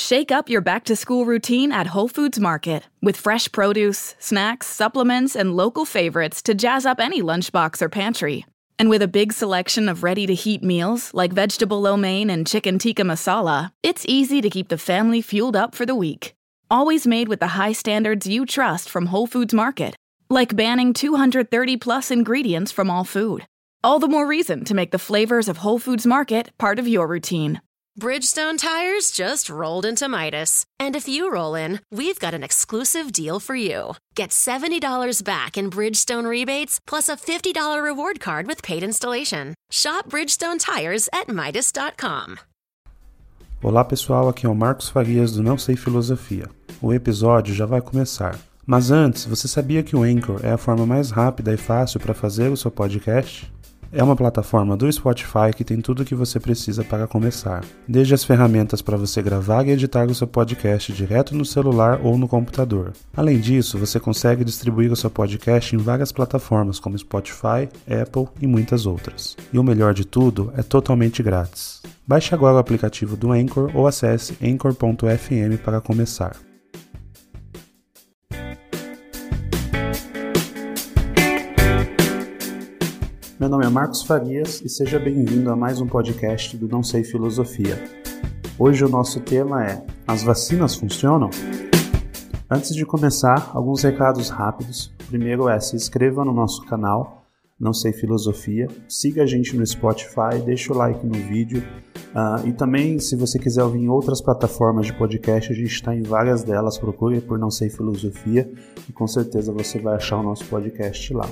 Shake up your back to school routine at Whole Foods Market with fresh produce, snacks, supplements, and local favorites to jazz up any lunchbox or pantry. And with a big selection of ready to heat meals like vegetable lo mein and chicken tikka masala, it's easy to keep the family fueled up for the week. Always made with the high standards you trust from Whole Foods Market, like banning 230 plus ingredients from all food. All the more reason to make the flavors of Whole Foods Market part of your routine. Bridgestone tires just rolled into Midas. And if you roll in, we've got an exclusive deal for you. Get $70 back in Bridgestone rebates plus a $50 reward card with paid installation. Shop Bridgestone tires at Midas.com. Olá pessoal, aqui é o Marcos Farias do Não Sei Filosofia. O episódio já vai começar. Mas antes, você sabia que o Anchor é a forma mais rápida e fácil para fazer o seu podcast? É uma plataforma do Spotify que tem tudo o que você precisa para começar, desde as ferramentas para você gravar e editar o seu podcast direto no celular ou no computador. Além disso, você consegue distribuir o seu podcast em várias plataformas como Spotify, Apple e muitas outras. E o melhor de tudo, é totalmente grátis. Baixe agora o aplicativo do Anchor ou acesse anchor.fm para começar. Meu nome é Marcos Farias e seja bem-vindo a mais um podcast do Não Sei Filosofia. Hoje o nosso tema é: As vacinas funcionam? Antes de começar, alguns recados rápidos. Primeiro é se inscreva no nosso canal Não Sei Filosofia, siga a gente no Spotify, deixa o like no vídeo uh, e também, se você quiser ouvir em outras plataformas de podcast, a gente está em várias delas. Procure por Não Sei Filosofia e com certeza você vai achar o nosso podcast lá.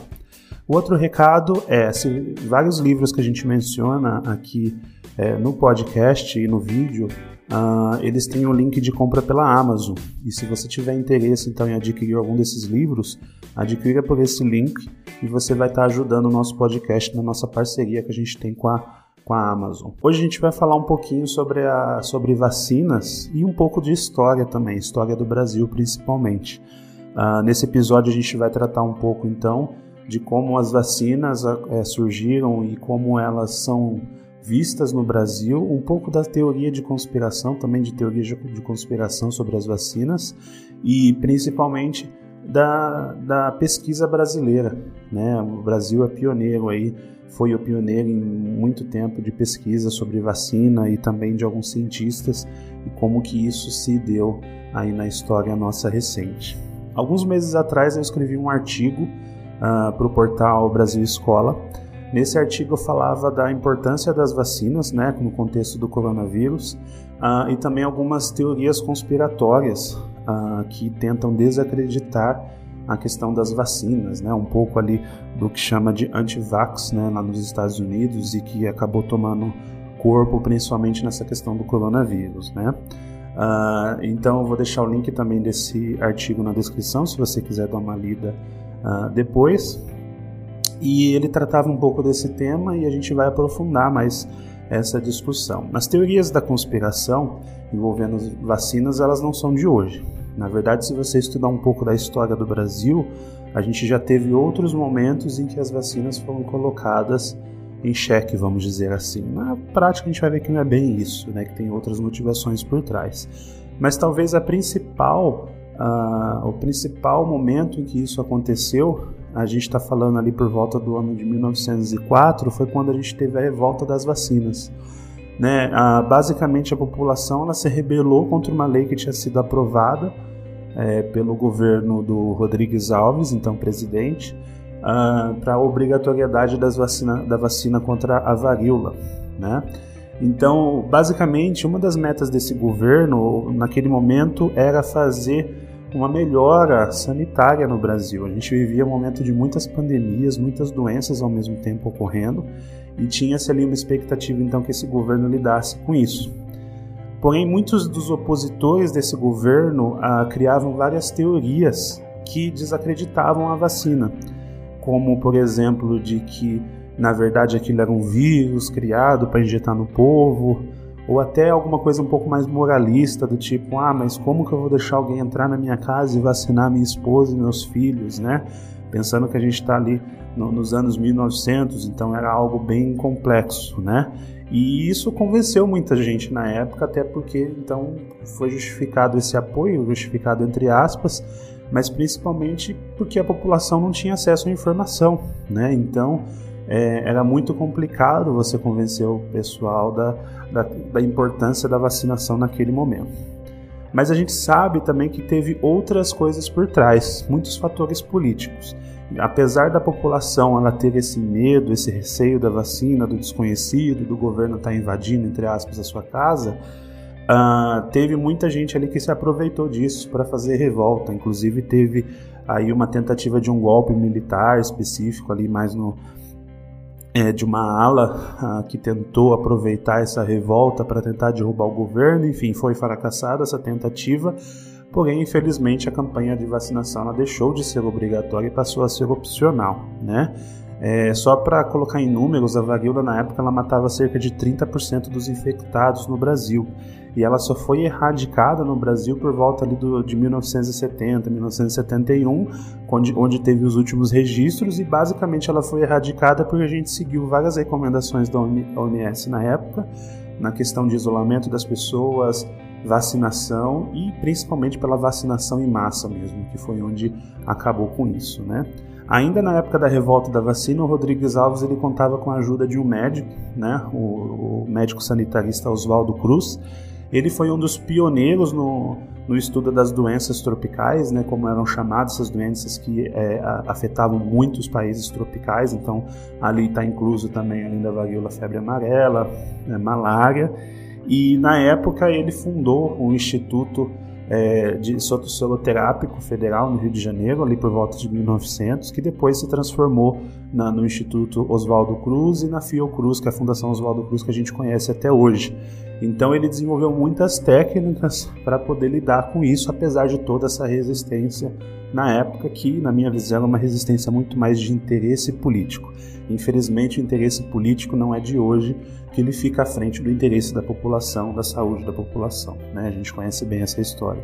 O outro recado é, se vários livros que a gente menciona aqui é, no podcast e no vídeo, uh, eles têm um link de compra pela Amazon. E se você tiver interesse então em adquirir algum desses livros, adquira por esse link e você vai estar ajudando o nosso podcast na nossa parceria que a gente tem com a, com a Amazon. Hoje a gente vai falar um pouquinho sobre, a, sobre vacinas e um pouco de história também, história do Brasil principalmente. Uh, nesse episódio a gente vai tratar um pouco então de como as vacinas é, surgiram e como elas são vistas no Brasil, um pouco da teoria de conspiração, também de teoria de conspiração sobre as vacinas e principalmente da, da pesquisa brasileira. Né? O Brasil é pioneiro aí, foi o pioneiro em muito tempo de pesquisa sobre vacina e também de alguns cientistas e como que isso se deu aí na história nossa recente. Alguns meses atrás eu escrevi um artigo uh, ah, para o portal Brasil Escola. Nesse artigo eu falava da importância das vacinas, né, no contexto do coronavírus, uh, e também algumas teorias conspiratórias uh, que tentam desacreditar a questão das vacinas, né, um pouco ali do que chama de anti-vax, né, lá nos Estados Unidos e que acabou tomando corpo principalmente nessa questão do coronavírus, né. Uh, então eu vou deixar o link também desse artigo na descrição, se você quiser dar uma lida uh, depois. E ele tratava um pouco desse tema e a gente vai aprofundar mais essa discussão. As teorias da conspiração envolvendo as vacinas, elas não são de hoje. Na verdade, se você estudar um pouco da história do Brasil, a gente já teve outros momentos em que as vacinas foram colocadas em xeque, vamos dizer assim. Na prática, a gente vai ver que não é bem isso, né? que tem outras motivações por trás. Mas talvez a principal ah, o principal momento em que isso aconteceu, a gente está falando ali por volta do ano de 1904, foi quando a gente teve a revolta das vacinas. Né? Ah, basicamente, a população ela se rebelou contra uma lei que tinha sido aprovada é, pelo governo do Rodrigues Alves, então presidente, ah, para a obrigatoriedade das vacina, da vacina contra a varíola. Né? Então, basicamente, uma das metas desse governo, naquele momento, era fazer uma melhora sanitária no Brasil. A gente vivia um momento de muitas pandemias, muitas doenças ao mesmo tempo ocorrendo, e tinha-se ali uma expectativa então que esse governo lidasse com isso. Porém, muitos dos opositores desse governo ah, criavam várias teorias que desacreditavam a vacina, como, por exemplo, de que na verdade aquilo era um vírus criado para injetar no povo, ou até alguma coisa um pouco mais moralista, do tipo, ah, mas como que eu vou deixar alguém entrar na minha casa e vacinar minha esposa e meus filhos, né? Pensando que a gente está ali no, nos anos 1900, então era algo bem complexo, né? E isso convenceu muita gente na época, até porque então foi justificado esse apoio, justificado entre aspas, mas principalmente porque a população não tinha acesso à informação, né? Então é, era muito complicado você convencer o pessoal da, da, da importância da vacinação naquele momento. Mas a gente sabe também que teve outras coisas por trás, muitos fatores políticos apesar da população ela ter esse medo, esse receio da vacina, do desconhecido, do governo estar tá invadindo, entre aspas, a sua casa, uh, teve muita gente ali que se aproveitou disso para fazer revolta. Inclusive teve aí uma tentativa de um golpe militar específico ali mais no é, de uma ala uh, que tentou aproveitar essa revolta para tentar derrubar o governo. Enfim, foi fracassada essa tentativa. Porém, infelizmente, a campanha de vacinação deixou de ser obrigatória e passou a ser opcional, né? É, só para colocar em números, a varíola na época ela matava cerca de 30% dos infectados no Brasil. E ela só foi erradicada no Brasil por volta ali do, de 1970, 1971, onde, onde teve os últimos registros, e basicamente ela foi erradicada porque a gente seguiu várias recomendações da OMS na época, na questão de isolamento das pessoas, vacinação e principalmente pela vacinação em massa mesmo, que foi onde acabou com isso, né? Ainda na época da revolta da vacina, o Rodrigues Alves ele contava com a ajuda de um médico, né? O, o médico sanitarista Oswaldo Cruz. Ele foi um dos pioneiros no, no estudo das doenças tropicais, né, como eram chamadas essas doenças que é, afetavam muitos países tropicais. Então, ali está incluso também ainda a varíola febre amarela, né, malária. E na época ele fundou um instituto é, de sotossoloterápico federal no Rio de Janeiro, ali por volta de 1900, que depois se transformou na, no Instituto Oswaldo Cruz e na Fiocruz, que é a Fundação Oswaldo Cruz que a gente conhece até hoje. Então ele desenvolveu muitas técnicas para poder lidar com isso, apesar de toda essa resistência na época, que na minha visão é uma resistência muito mais de interesse político. Infelizmente, o interesse político não é de hoje que ele fica à frente do interesse da população, da saúde da população. Né? A gente conhece bem essa história.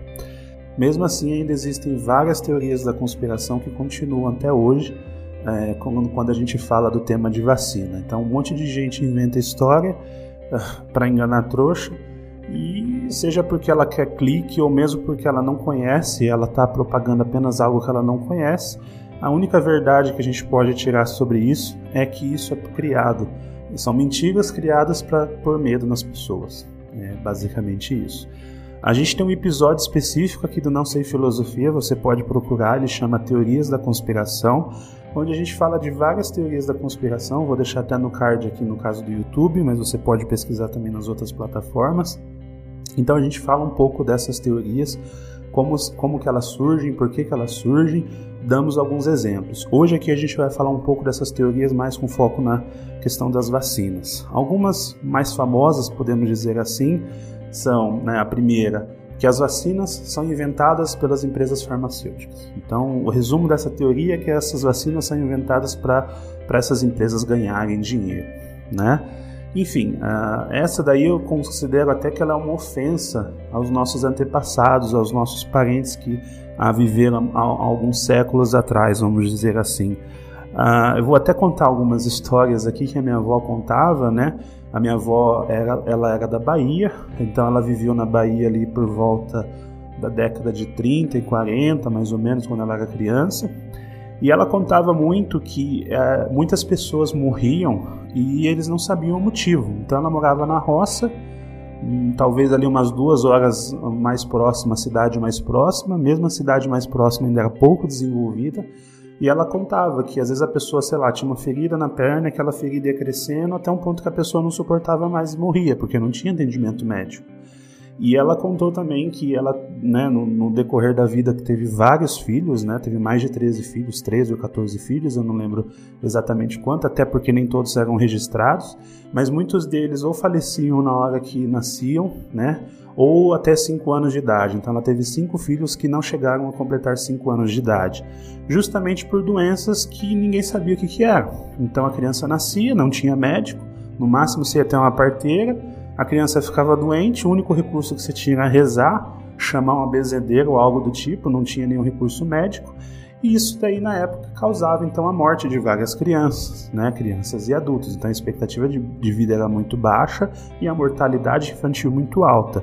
Mesmo assim, ainda existem várias teorias da conspiração que continuam até hoje, é, quando a gente fala do tema de vacina. Então, um monte de gente inventa história para enganar trouxa e seja porque ela quer clique ou mesmo porque ela não conhece, ela está propagando apenas algo que ela não conhece. A única verdade que a gente pode tirar sobre isso é que isso é criado. São mentiras criadas para pôr medo nas pessoas. É basicamente isso. A gente tem um episódio específico aqui do Não Sei Filosofia, você pode procurar, ele chama Teorias da Conspiração onde a gente fala de várias teorias da conspiração. Vou deixar até no card aqui no caso do YouTube, mas você pode pesquisar também nas outras plataformas. Então a gente fala um pouco dessas teorias, como, como que elas surgem, por que, que elas surgem, damos alguns exemplos. Hoje aqui a gente vai falar um pouco dessas teorias mais com foco na questão das vacinas. Algumas mais famosas, podemos dizer assim, são né, a primeira, que as vacinas são inventadas pelas empresas farmacêuticas. Então, o resumo dessa teoria é que essas vacinas são inventadas para essas empresas ganharem dinheiro, né? Enfim, uh, essa daí eu considero até que ela é uma ofensa aos nossos antepassados, aos nossos parentes que uh, viveram há, há alguns séculos atrás, vamos dizer assim. Uh, eu vou até contar algumas histórias aqui que a minha avó contava, né? A minha avó era, ela era da Bahia, então ela viveu na Bahia ali por volta da década de 30 e 40, mais ou menos, quando ela era criança. E ela contava muito que é, muitas pessoas morriam e eles não sabiam o motivo. Então ela morava na roça, hum, talvez ali umas duas horas mais próxima, a cidade mais próxima, mesmo a cidade mais próxima ainda era pouco desenvolvida. E ela contava que às vezes a pessoa, sei lá, tinha uma ferida na perna, aquela ferida ia crescendo até um ponto que a pessoa não suportava mais e morria, porque não tinha atendimento médico. E ela contou também que ela, né, no, no, decorrer da vida, teve vários filhos, né, teve mais de 13 filhos, 13 ou 14 filhos, eu não lembro exatamente quanto, até porque nem todos eram registrados, mas muitos deles ou faleciam na hora que nasciam, né, ou até 5 anos de idade. Então ela teve cinco filhos que não chegaram a completar 5 anos de idade, justamente por doenças que ninguém sabia o que, que eram. Então a criança nascia, não tinha médico, no máximo você ia ter uma parteira, a criança ficava doente, o único recurso que você tinha era rezar, chamar uma bezedeira ou algo do tipo, não tinha nenhum recurso médico. E isso daí na época causava então a morte de várias crianças, né, crianças e adultos. Então a expectativa de, de vida era muito baixa e a mortalidade infantil muito alta.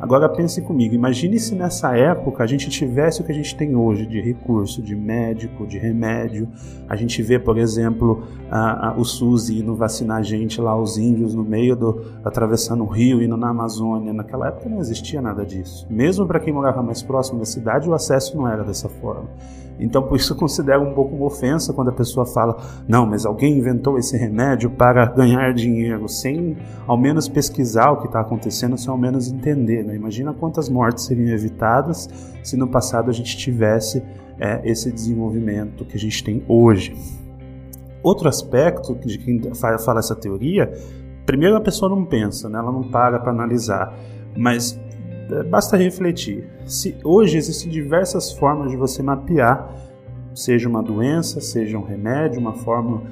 Agora pense comigo, imagine se nessa época a gente tivesse o que a gente tem hoje de recurso, de médico, de remédio. A gente vê, por exemplo, a, a, o SUS indo vacinar gente lá, os índios no meio do. atravessando o rio, indo na Amazônia. Naquela época não existia nada disso. Mesmo para quem morava mais próximo da cidade, o acesso não era dessa forma. Então, por isso eu considero um pouco uma ofensa quando a pessoa fala: não, mas alguém inventou esse remédio para ganhar dinheiro, sem ao menos pesquisar o que está acontecendo, sem ao menos entender. Né? Imagina quantas mortes seriam evitadas se no passado a gente tivesse é, esse desenvolvimento que a gente tem hoje. Outro aspecto de quem fala essa teoria, primeiro a pessoa não pensa, né? ela não para para analisar, mas basta refletir. Se hoje existem diversas formas de você mapear, seja uma doença, seja um remédio, uma fórmula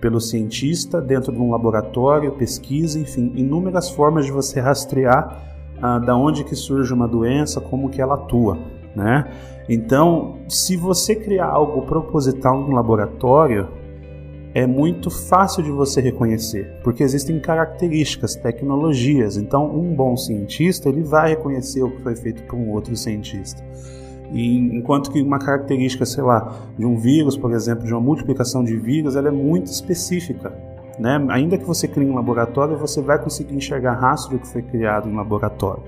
pelo cientista dentro de um laboratório, pesquisa, enfim, inúmeras formas de você rastrear ah, da onde que surge uma doença, como que ela atua, né? Então, se você criar algo proposital no laboratório, é muito fácil de você reconhecer, porque existem características, tecnologias. Então, um bom cientista ele vai reconhecer o que foi feito por um outro cientista. E, enquanto que uma característica, sei lá, de um vírus, por exemplo, de uma multiplicação de vírus, ela é muito específica. Né? Ainda que você crie um laboratório, você vai conseguir enxergar rastro do que foi criado em laboratório.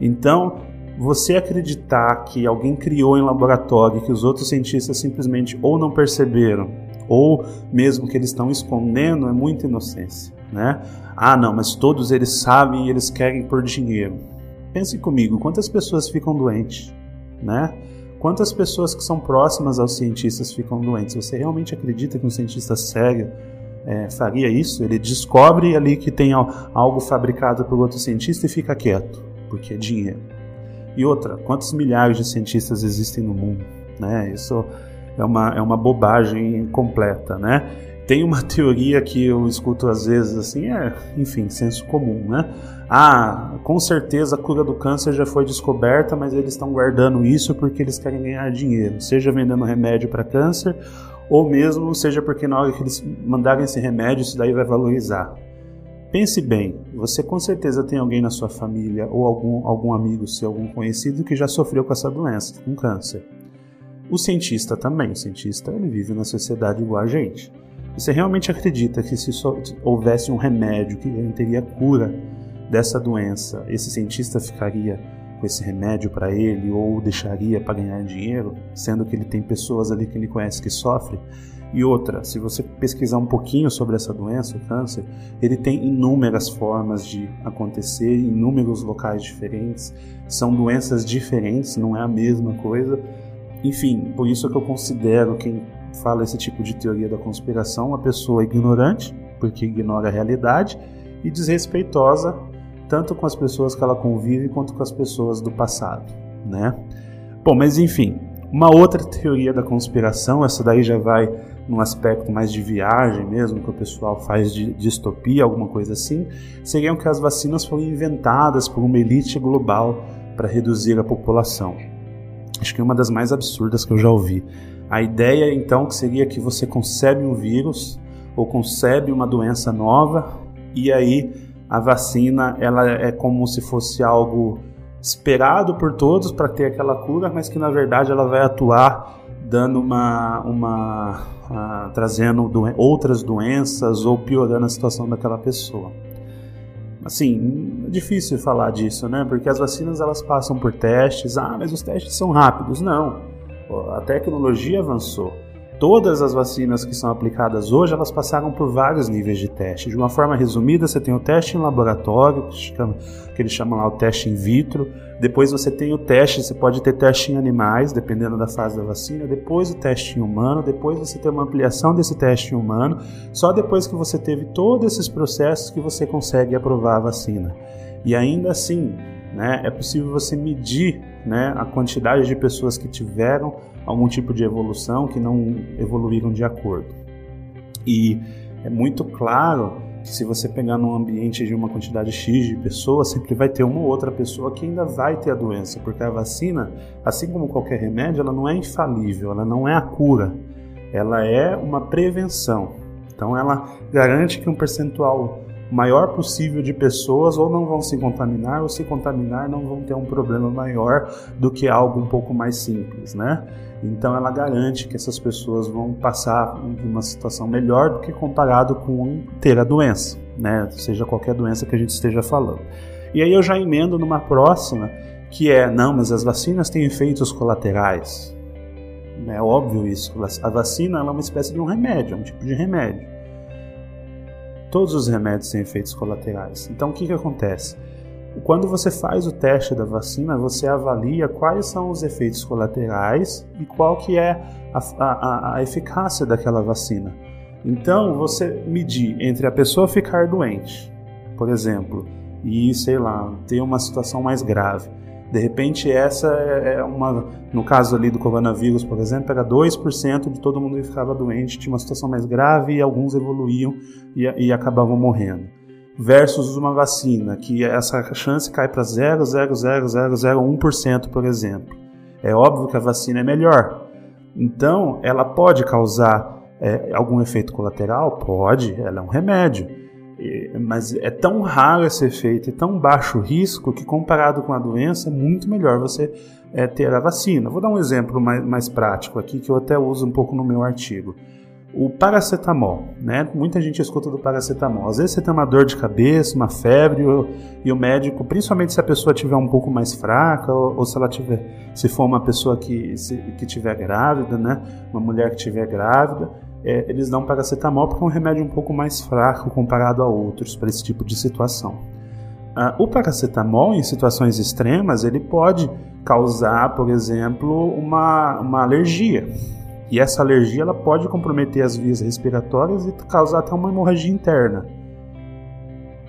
Então, você acreditar que alguém criou em laboratório e que os outros cientistas simplesmente ou não perceberam ou mesmo que eles estão escondendo, é muita inocência, né? Ah, não, mas todos eles sabem e eles querem por dinheiro. Pense comigo, quantas pessoas ficam doentes, né? Quantas pessoas que são próximas aos cientistas ficam doentes? Você realmente acredita que um cientista sério é, faria isso? Ele descobre ali que tem algo fabricado por outro cientista e fica quieto, porque é dinheiro. E outra, quantos milhares de cientistas existem no mundo? Né? Isso é uma, é uma bobagem completa, né? Tem uma teoria que eu escuto às vezes assim, é, enfim, senso comum, né? Ah, com certeza a cura do câncer já foi descoberta, mas eles estão guardando isso porque eles querem ganhar dinheiro, seja vendendo remédio para câncer, ou mesmo seja porque na hora que eles mandarem esse remédio, isso daí vai valorizar. Pense bem, você com certeza tem alguém na sua família ou algum, algum amigo seu, algum conhecido que já sofreu com essa doença, com câncer. O cientista também, o cientista ele vive na sociedade igual a gente. Você realmente acredita que se houvesse um remédio que garantiria a cura dessa doença, esse cientista ficaria com esse remédio para ele ou deixaria para ganhar dinheiro, sendo que ele tem pessoas ali que ele conhece que sofrem? E outra, se você pesquisar um pouquinho sobre essa doença, o câncer, ele tem inúmeras formas de acontecer, inúmeros locais diferentes, são doenças diferentes, não é a mesma coisa. Enfim, por isso é que eu considero quem fala esse tipo de teoria da conspiração uma pessoa ignorante, porque ignora a realidade, e desrespeitosa tanto com as pessoas que ela convive quanto com as pessoas do passado, né? Bom, mas enfim, uma outra teoria da conspiração, essa daí já vai num aspecto mais de viagem mesmo, que o pessoal faz de distopia, alguma coisa assim, seriam que as vacinas foram inventadas por uma elite global para reduzir a população. Acho que é uma das mais absurdas que eu já ouvi. A ideia então que seria que você concebe um vírus ou concebe uma doença nova e aí a vacina ela é como se fosse algo esperado por todos para ter aquela cura, mas que na verdade ela vai atuar dando uma, uma uh, trazendo outras doenças ou piorando a situação daquela pessoa. Assim, é difícil falar disso, né? Porque as vacinas elas passam por testes. Ah, mas os testes são rápidos. Não. A tecnologia avançou. Todas as vacinas que são aplicadas hoje, elas passaram por vários níveis de teste. De uma forma resumida, você tem o teste em laboratório, que eles chamam lá o teste in vitro. Depois você tem o teste, você pode ter teste em animais, dependendo da fase da vacina. Depois o teste em humano. Depois você tem uma ampliação desse teste em humano. Só depois que você teve todos esses processos que você consegue aprovar a vacina. E ainda assim, né, é possível você medir né, a quantidade de pessoas que tiveram algum tipo de evolução que não evoluíram de acordo. E é muito claro se você pegar num ambiente de uma quantidade X de pessoas, sempre vai ter uma ou outra pessoa que ainda vai ter a doença, porque a vacina, assim como qualquer remédio, ela não é infalível, ela não é a cura, ela é uma prevenção. Então ela garante que um percentual maior possível de pessoas ou não vão se contaminar ou se contaminar não vão ter um problema maior do que algo um pouco mais simples, né? Então ela garante que essas pessoas vão passar uma situação melhor do que comparado com ter a doença, né? Seja qualquer doença que a gente esteja falando. E aí eu já emendo numa próxima que é não, mas as vacinas têm efeitos colaterais. É óbvio isso. A vacina é uma espécie de um remédio, é um tipo de remédio. Todos os remédios têm efeitos colaterais. Então o que, que acontece? Quando você faz o teste da vacina, você avalia quais são os efeitos colaterais e qual que é a, a, a eficácia daquela vacina. Então, você medir entre a pessoa ficar doente, por exemplo, e, sei lá, ter uma situação mais grave, de repente, essa é, é uma. No caso ali do coronavírus, por exemplo, era 2% de todo mundo que ficava doente, tinha uma situação mais grave e alguns evoluíam e, e acabavam morrendo. Versus uma vacina, que essa chance cai para 0,00001%, por exemplo. É óbvio que a vacina é melhor. Então, ela pode causar é, algum efeito colateral? Pode, ela é um remédio mas é tão raro esse efeito, é tão baixo o risco que comparado com a doença é muito melhor você é, ter a vacina. Vou dar um exemplo mais, mais prático aqui que eu até uso um pouco no meu artigo. O paracetamol, né? Muita gente escuta do paracetamol. Às vezes você tem uma dor de cabeça, uma febre, e o médico, principalmente se a pessoa tiver um pouco mais fraca, ou, ou se ela tiver, se for uma pessoa que, se, que tiver grávida, né? Uma mulher que tiver grávida, é, eles dão paracetamol porque é um remédio um pouco mais fraco comparado a outros para esse tipo de situação. Ah, o paracetamol, em situações extremas, ele pode causar, por exemplo, uma, uma alergia. E essa alergia ela pode comprometer as vias respiratórias e causar até uma hemorragia interna.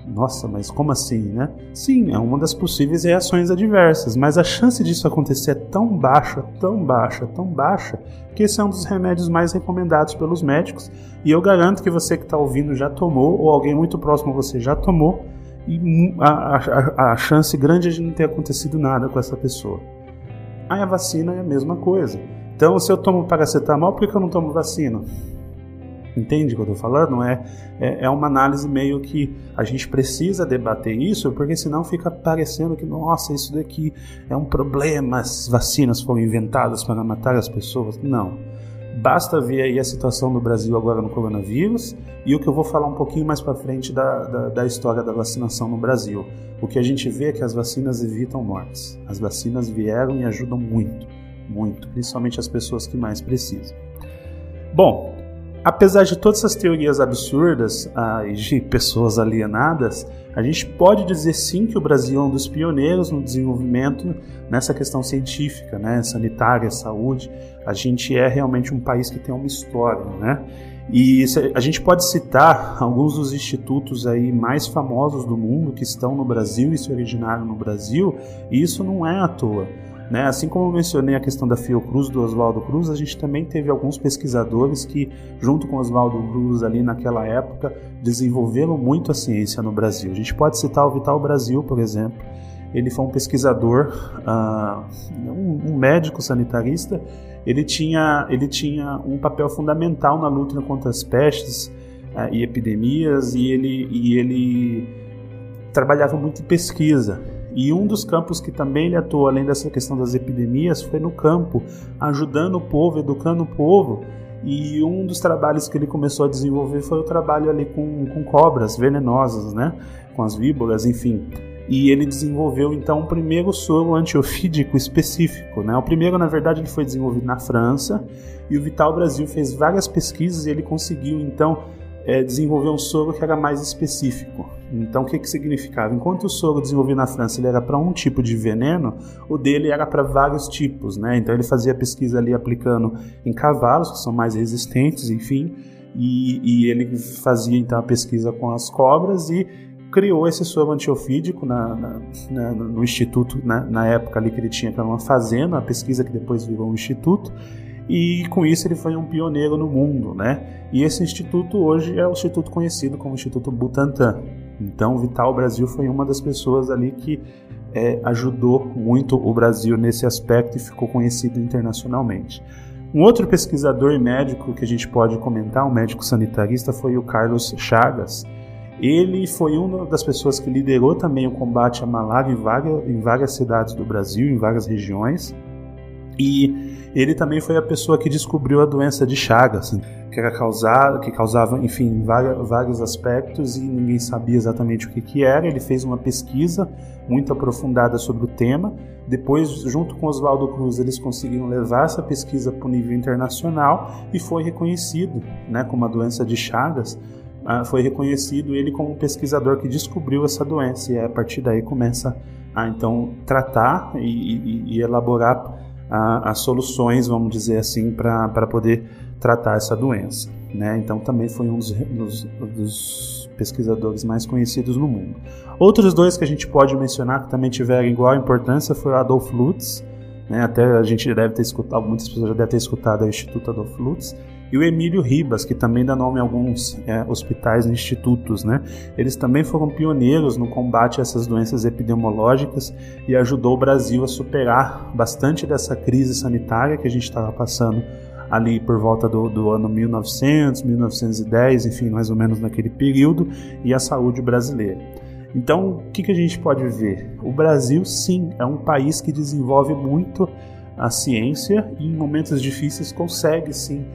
Nossa, mas como assim, né? Sim, é uma das possíveis reações adversas, mas a chance disso acontecer é tão baixa, tão baixa, tão baixa, que esse é um dos remédios mais recomendados pelos médicos. E eu garanto que você que está ouvindo já tomou, ou alguém muito próximo a você já tomou, e a, a, a chance grande é de não ter acontecido nada com essa pessoa. Aí a vacina é a mesma coisa. Então, se eu tomo paracetamol, por que eu não tomo vacina? Entende o que eu estou falando? É, é, é, uma análise meio que a gente precisa debater isso, porque senão fica parecendo que, nossa, isso daqui é um problema, as vacinas foram inventadas para matar as pessoas. Não. Basta ver aí a situação do Brasil agora no coronavírus e o que eu vou falar um pouquinho mais para frente da, da, da história da vacinação no Brasil. O que a gente vê é que as vacinas evitam mortes. As vacinas vieram e ajudam muito, muito, principalmente as pessoas que mais precisam. Bom, Apesar de todas essas teorias absurdas ah, e de pessoas alienadas, a gente pode dizer sim que o Brasil é um dos pioneiros no desenvolvimento nessa questão científica, né, sanitária, saúde. A gente é realmente um país que tem uma história, né? E a gente pode citar alguns dos institutos aí mais famosos do mundo que estão no Brasil e se originaram no Brasil, e isso não é à toa. Né? Assim como eu mencionei a questão da Fiocruz do Oswaldo Cruz, a gente também teve alguns pesquisadores que, junto com Oswaldo Cruz ali naquela época, desenvolveram muito a ciência no Brasil. A gente pode citar o Vital Brasil, por exemplo. Ele foi um pesquisador, uh, um, médico sanitarista. Ele tinha, ele tinha um papel fundamental na luta contra as pestes uh, e epidemias e ele, e ele trabalhava muito em pesquisa. E um dos campos que também ele atuou, além dessa questão das epidemias, foi no campo, ajudando o povo, educando o povo. E um dos trabalhos que ele começou a desenvolver foi o trabalho ali com, com cobras venenosas, né? Com as víboras, enfim. E ele desenvolveu então o primeiro soro antiofídico específico, né? O primeiro, na verdade, ele foi desenvolvido na França e o Vital Brasil fez várias pesquisas e ele conseguiu então é, desenvolver um soro que era mais específico. Então, o que, que significava? Enquanto o soro desenvolvido na França ele era para um tipo de veneno, o dele era para vários tipos. Né? Então, ele fazia pesquisa ali aplicando em cavalos, que são mais resistentes, enfim, e, e ele fazia então a pesquisa com as cobras e criou esse soro antiofídico na, na, na, no instituto, na, na época ali que ele tinha, era uma fazenda, a pesquisa que depois virou um instituto, e com isso ele foi um pioneiro no mundo, né? E esse instituto hoje é o instituto conhecido como Instituto Butantan. Então, Vital Brasil foi uma das pessoas ali que é, ajudou muito o Brasil nesse aspecto e ficou conhecido internacionalmente. Um outro pesquisador e médico que a gente pode comentar, um médico sanitarista, foi o Carlos Chagas. Ele foi uma das pessoas que liderou também o combate à malária em várias, em várias cidades do Brasil, em várias regiões. E ele também foi a pessoa que descobriu a doença de Chagas, que era causada, que causava, enfim, vários, aspectos e ninguém sabia exatamente o que, que era. Ele fez uma pesquisa muito aprofundada sobre o tema. Depois, junto com Oswaldo Cruz, eles conseguiram levar essa pesquisa para o nível internacional e foi reconhecido, né, como a doença de Chagas. Uh, foi reconhecido ele como um pesquisador que descobriu essa doença e a partir daí começa a então tratar e, e, e elaborar as soluções, vamos dizer assim, para poder tratar essa doença. Né? Então também foi um dos, dos, dos, pesquisadores mais conhecidos no mundo. Outros dois que a gente pode mencionar que também tiveram igual importância foi o Adolf Lutz, né? até a gente deve ter escutado, muitas pessoas já devem ter escutado o Instituto Adolf Lutz, e o Emílio Ribas, que também dá nome a alguns é, hospitais e institutos. Né? Eles também foram pioneiros no combate a essas doenças epidemiológicas e ajudou o Brasil a superar bastante dessa crise sanitária que a gente estava passando ali por volta do, do, ano 1900, 1910, enfim, mais ou menos naquele período, e a saúde brasileira. Então, o que, que a gente pode ver? O Brasil, sim, é um país que desenvolve muito a ciência e em momentos difíceis consegue, sim,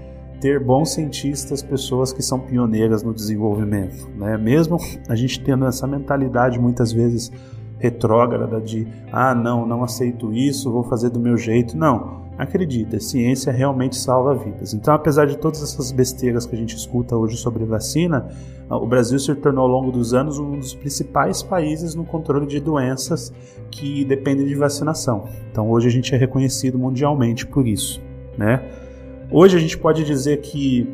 ter bons cientistas, pessoas que são pioneiras no desenvolvimento, né? Mesmo a gente tendo essa mentalidade muitas vezes retrógrada de ah, não, não aceito isso, vou fazer do meu jeito. Não, acredita, ciência realmente salva vidas. Então, apesar de todas essas besteiras que a gente escuta hoje sobre vacina, o Brasil se tornou ao longo dos anos um dos principais países no controle de doenças que dependem de vacinação. Então, hoje a gente é reconhecido mundialmente por isso, né? Hoje a gente pode dizer que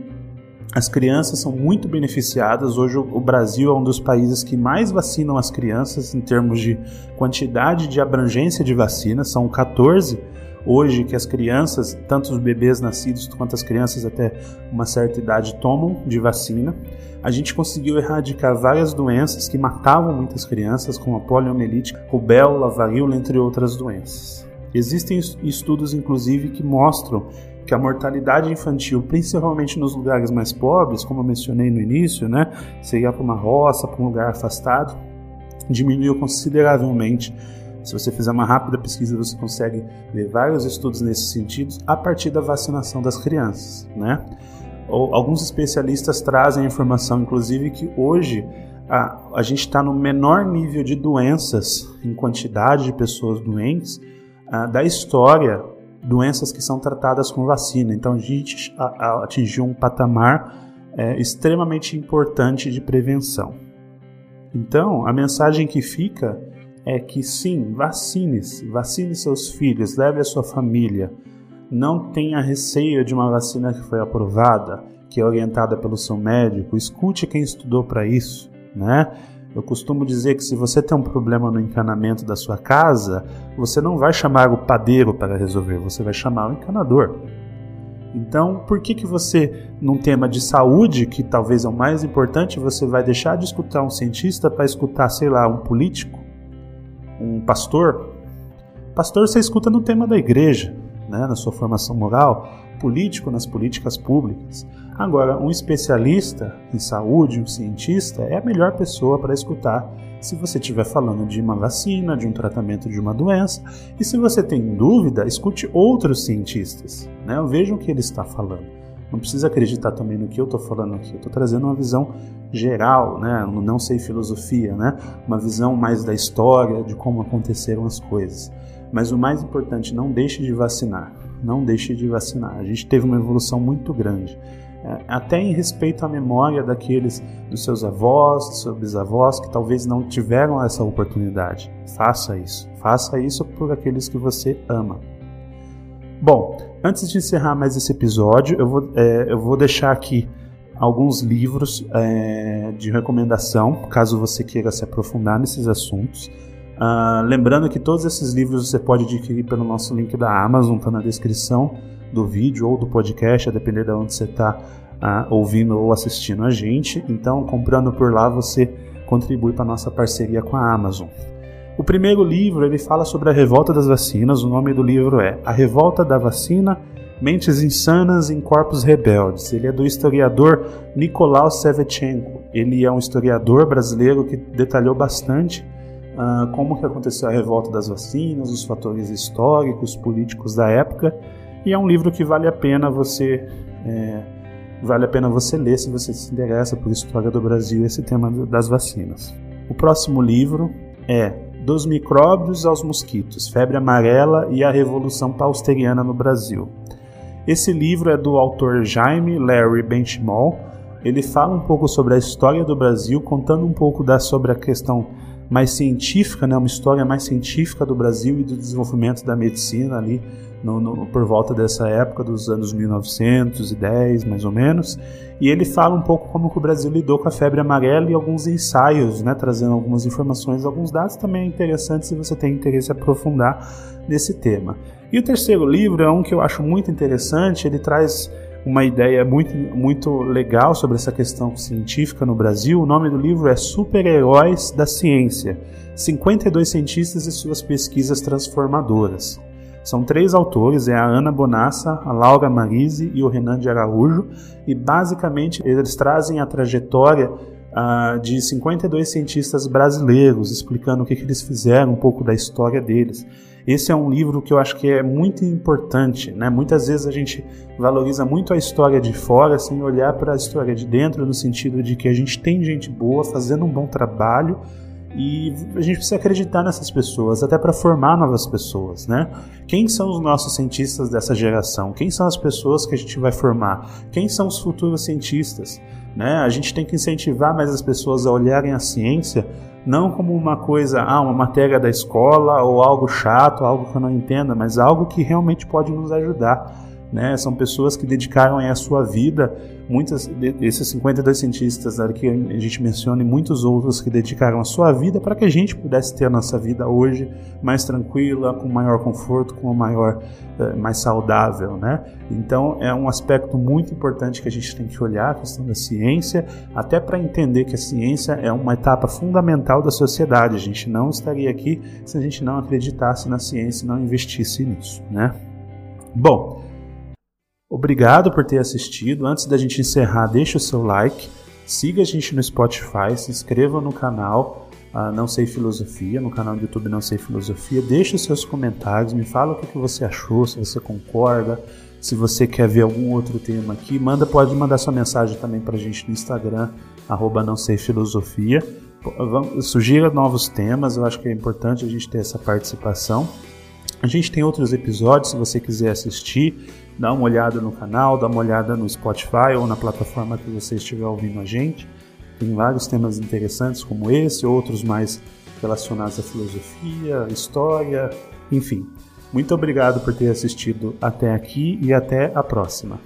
as crianças são muito beneficiadas. Hoje o Brasil é um dos países que mais vacinam as crianças em termos de quantidade de abrangência de vacinas. São 14 hoje que as crianças, tanto os bebês nascidos quanto as crianças até uma certa idade, tomam de vacina. A gente conseguiu erradicar várias doenças que matavam muitas crianças, como a poliomielite, rubéola, varíola, entre outras doenças. Existem estudos, inclusive, que mostram que a mortalidade infantil, principalmente nos lugares mais pobres, como eu mencionei no início, né, você ia para uma roça, para um lugar afastado, diminuiu consideravelmente. Se você fizer uma rápida pesquisa, você consegue ver vários estudos nesse sentido a partir da vacinação das crianças, né? Alguns especialistas trazem a informação, inclusive, que hoje a, a gente está no menor nível de doenças em quantidade de pessoas doentes a, da história doenças que são tratadas com vacina. Então a gente atingiu um patamar é, extremamente importante de prevenção. Então a mensagem que fica é que sim, vacine-se, vacine seus filhos, leve a sua família. Não tenha receio de uma vacina que foi aprovada, que é orientada pelo seu médico. Escute quem estudou para isso, né? Eu costumo dizer que se você tem um problema no encanamento da sua casa, você não vai chamar o padeiro para resolver, você vai chamar o encanador. Então, por que que você, num tema de saúde, que talvez é o mais importante, você vai deixar de escutar um cientista para escutar, sei lá, um político, um pastor? Pastor você escuta no tema da igreja, né, na sua formação moral, político nas políticas públicas. Agora, um especialista em saúde, um cientista, é a melhor pessoa para escutar se você estiver falando de uma vacina, de um tratamento de uma doença. E se você tem dúvida, escute outros cientistas. Né? Veja o que ele está falando. Não precisa acreditar também no que eu estou falando aqui. Eu estou trazendo uma visão geral, né? não sei filosofia, né? uma visão mais da história, de como aconteceram as coisas. Mas o mais importante, não deixe de vacinar. Não deixe de vacinar. A gente teve uma evolução muito grande. É, até em respeito à memória daqueles dos seus avós, dos seus bisavós que talvez não tiveram essa oportunidade. Faça isso. Faça isso por aqueles que você ama. Bom, antes de encerrar mais esse episódio, eu vou, é, eu vou deixar aqui alguns livros é, de recomendação, caso você queira se aprofundar nesses assuntos. Uh, lembrando que todos esses livros você pode adquirir pelo nosso link da Amazon, está na descrição do vídeo ou do podcast, a depender de onde você está ah, ouvindo ou assistindo a gente. Então, comprando por lá, você contribui para a nossa parceria com a Amazon. O primeiro livro ele fala sobre a revolta das vacinas. O nome do livro é A Revolta da Vacina Mentes Insanas em Corpos Rebeldes. Ele é do historiador Nicolau Sevchenko. Ele é um historiador brasileiro que detalhou bastante uh, como que aconteceu a revolta das vacinas, os fatores históricos, políticos da época. E é um livro que vale a pena você é, vale a pena você ler se você se interessa por história do Brasil esse tema das vacinas. O próximo livro é Dos micróbios aos mosquitos, febre amarela e a revolução pausteriana no Brasil. Esse livro é do autor Jaime Larry Benchimol. Ele fala um pouco sobre a história do Brasil, contando um pouco da, sobre a questão mais científica, né, uma história mais científica do Brasil e do desenvolvimento da medicina ali no, no, por volta dessa época dos anos 1910, mais ou menos. E ele fala um pouco como o Brasil lidou com a febre amarela e alguns ensaios, né, trazendo algumas informações, alguns dados também interessantes se você tem interesse em aprofundar nesse tema. E o terceiro livro é um que eu acho muito interessante, ele traz uma ideia muito, muito legal sobre essa questão científica no Brasil. O nome do livro é Super-Heróis da Ciência: 52 cientistas e suas pesquisas transformadoras. São três autores, é a Ana Bonassa, a Laura Marise e o Renan de Araújo, e basicamente eles trazem a trajetória uh, de 52 cientistas brasileiros, explicando o que, que eles fizeram, um pouco da história deles. Esse é um livro que eu acho que é muito importante, né? Muitas vezes a gente valoriza muito a história de fora sem olhar para a história de dentro, no sentido de que a gente tem gente boa fazendo um bom trabalho e a gente precisa acreditar nessas pessoas, até para formar novas pessoas, né? Quem são os nossos cientistas dessa geração? Quem são as pessoas que a gente vai formar? Quem são os futuros cientistas? Né? A gente tem que incentivar mais as pessoas a olharem a ciência não como uma coisa, ah, uma matéria da escola ou algo chato, algo que eu não entenda, mas algo que realmente pode nos ajudar. Né? São pessoas que dedicaram a sua vida, muitas desses 52 cientistas que a gente menciona e muitos outros que dedicaram a sua vida para que a gente pudesse ter a nossa vida hoje mais tranquila, com maior conforto, com maior eh, mais saudável, né? Então é um aspecto muito importante que a gente tem que olhar a questão da ciência, até para entender que a ciência é uma etapa fundamental da sociedade. A gente não estaria aqui se a gente não acreditasse na ciência e não investisse nisso, né? Bom, Obrigado por ter assistido. Antes da gente encerrar, deixe o seu like, siga a gente no Spotify, se inscreva no canal uh, Não Sei Filosofia, no canal do YouTube Não Sei Filosofia. Deixe os seus comentários, me fala o que, que você achou, se você concorda, se você quer ver algum outro tema aqui. Manda, pode mandar sua mensagem também para a gente no Instagram, arroba Não Sei Filosofia. Sugira novos temas, eu acho que é importante a gente ter essa participação. A gente tem outros episódios, se você quiser assistir dá uma olhada no canal, dá uma olhada no Spotify ou na plataforma que você estiver ouvindo a gente. Tem vários temas interessantes como esse, outros mais relacionados à filosofia, história, enfim. Muito obrigado por ter assistido até aqui e até a próxima.